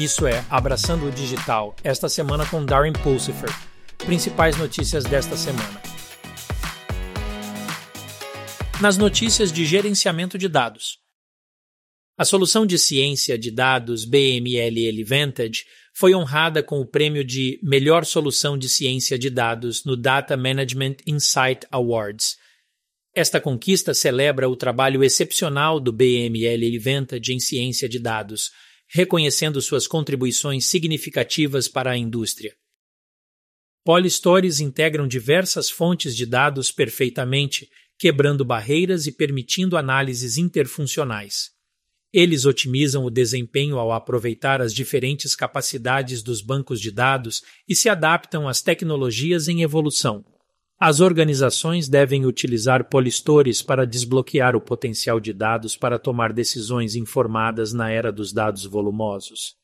Isso é Abraçando o Digital, esta semana com Darren Pulsifer. Principais notícias desta semana. Nas notícias de gerenciamento de dados. A solução de ciência de dados BMLL Vantage foi honrada com o prêmio de Melhor Solução de Ciência de Dados no Data Management Insight Awards. Esta conquista celebra o trabalho excepcional do BML Vantage em ciência de dados, reconhecendo suas contribuições significativas para a indústria. Polystores integram diversas fontes de dados perfeitamente, quebrando barreiras e permitindo análises interfuncionais. Eles otimizam o desempenho ao aproveitar as diferentes capacidades dos bancos de dados e se adaptam às tecnologias em evolução. As organizações devem utilizar polistores para desbloquear o potencial de dados para tomar decisões informadas na era dos dados volumosos.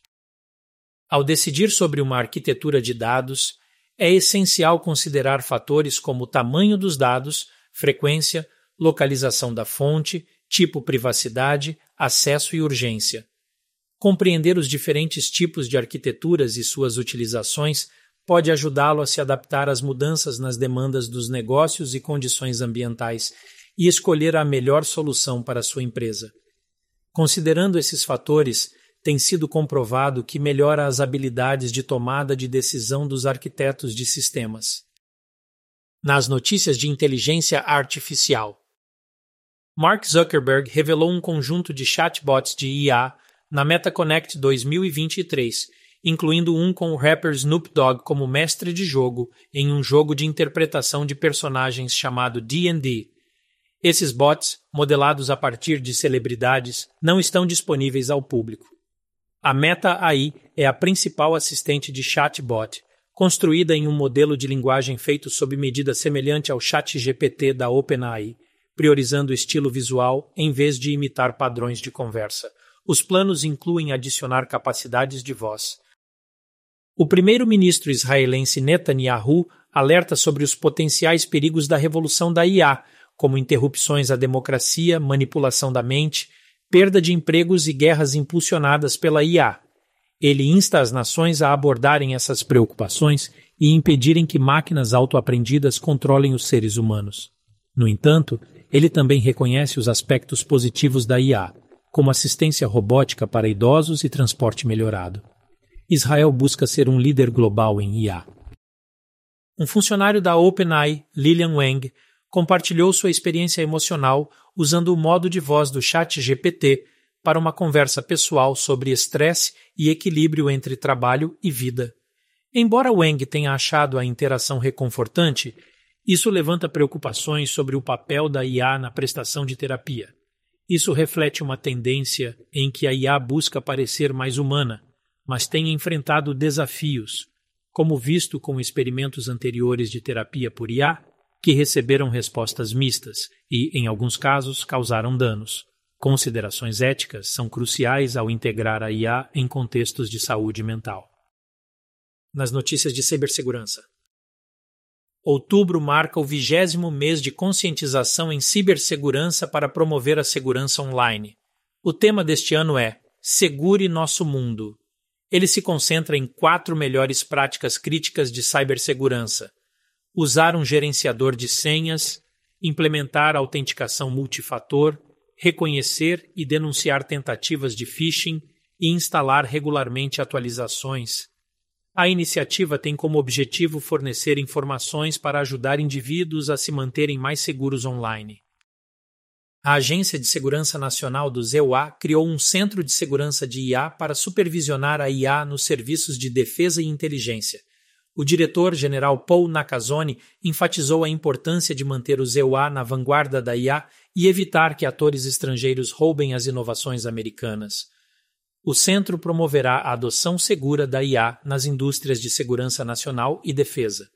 Ao decidir sobre uma arquitetura de dados, é essencial considerar fatores como o tamanho dos dados, frequência, localização da fonte, tipo privacidade, acesso e urgência. Compreender os diferentes tipos de arquiteturas e suas utilizações pode ajudá-lo a se adaptar às mudanças nas demandas dos negócios e condições ambientais e escolher a melhor solução para sua empresa. Considerando esses fatores, tem sido comprovado que melhora as habilidades de tomada de decisão dos arquitetos de sistemas. Nas notícias de inteligência artificial, Mark Zuckerberg revelou um conjunto de chatbots de IA na MetaConnect 2023, incluindo um com o rapper Snoop Dogg como mestre de jogo em um jogo de interpretação de personagens chamado D&D. Esses bots, modelados a partir de celebridades, não estão disponíveis ao público. A Meta AI é a principal assistente de chatbot, construída em um modelo de linguagem feito sob medida semelhante ao ChatGPT da OpenAI priorizando o estilo visual em vez de imitar padrões de conversa. Os planos incluem adicionar capacidades de voz. O primeiro-ministro israelense Netanyahu alerta sobre os potenciais perigos da revolução da IA, como interrupções à democracia, manipulação da mente, perda de empregos e guerras impulsionadas pela IA. Ele insta as nações a abordarem essas preocupações e impedirem que máquinas autoaprendidas controlem os seres humanos. No entanto, ele também reconhece os aspectos positivos da IA, como assistência robótica para idosos e transporte melhorado. Israel busca ser um líder global em IA. Um funcionário da OpenAI, Lilian Wang, compartilhou sua experiência emocional usando o modo de voz do Chat GPT para uma conversa pessoal sobre estresse e equilíbrio entre trabalho e vida. Embora Wang tenha achado a interação reconfortante, isso levanta preocupações sobre o papel da IA na prestação de terapia. Isso reflete uma tendência em que a IA busca parecer mais humana, mas tem enfrentado desafios, como visto com experimentos anteriores de terapia por IA, que receberam respostas mistas e, em alguns casos, causaram danos. Considerações éticas são cruciais ao integrar a IA em contextos de saúde mental. Nas notícias de cibersegurança. Outubro marca o vigésimo mês de conscientização em cibersegurança para promover a segurança online. O tema deste ano é Segure Nosso Mundo. Ele se concentra em quatro melhores práticas críticas de cibersegurança: usar um gerenciador de senhas, implementar autenticação multifator, reconhecer e denunciar tentativas de phishing e instalar regularmente atualizações, a iniciativa tem como objetivo fornecer informações para ajudar indivíduos a se manterem mais seguros online. A Agência de Segurança Nacional do ZEUA criou um centro de segurança de IA para supervisionar a IA nos serviços de defesa e inteligência. O diretor-general Paul Nakazone enfatizou a importância de manter o ZEUA na vanguarda da IA e evitar que atores estrangeiros roubem as inovações americanas. O centro promoverá a adoção segura da IA nas indústrias de segurança nacional e defesa.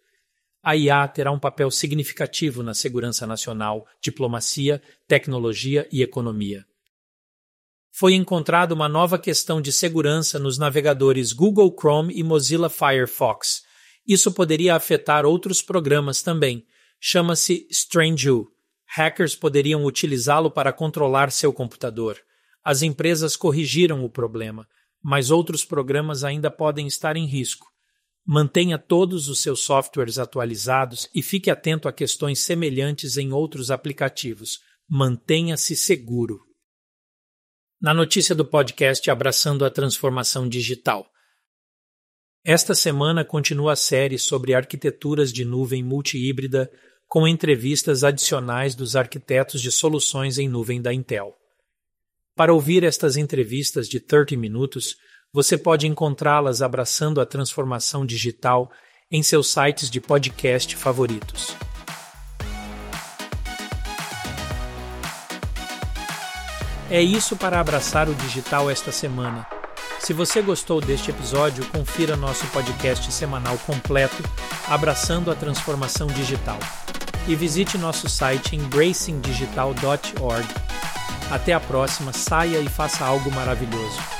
A IA terá um papel significativo na segurança nacional, diplomacia, tecnologia e economia. Foi encontrada uma nova questão de segurança nos navegadores Google Chrome e Mozilla Firefox. Isso poderia afetar outros programas também. Chama-se Strange. Hackers poderiam utilizá-lo para controlar seu computador as empresas corrigiram o problema. mas outros programas ainda podem estar em risco. Mantenha todos os seus softwares atualizados e fique atento a questões semelhantes em outros aplicativos. Mantenha-se seguro. Na notícia do podcast Abraçando a Transformação Digital. Esta semana continua a série sobre arquiteturas de nuvem multihíbrida com entrevistas adicionais dos arquitetos de soluções em nuvem da Intel. Para ouvir estas entrevistas de 30 minutos, você pode encontrá-las abraçando a transformação digital em seus sites de podcast favoritos. É isso para abraçar o digital esta semana. Se você gostou deste episódio, confira nosso podcast semanal completo Abraçando a Transformação Digital e visite nosso site embracingdigital.org. Até a próxima, saia e faça algo maravilhoso.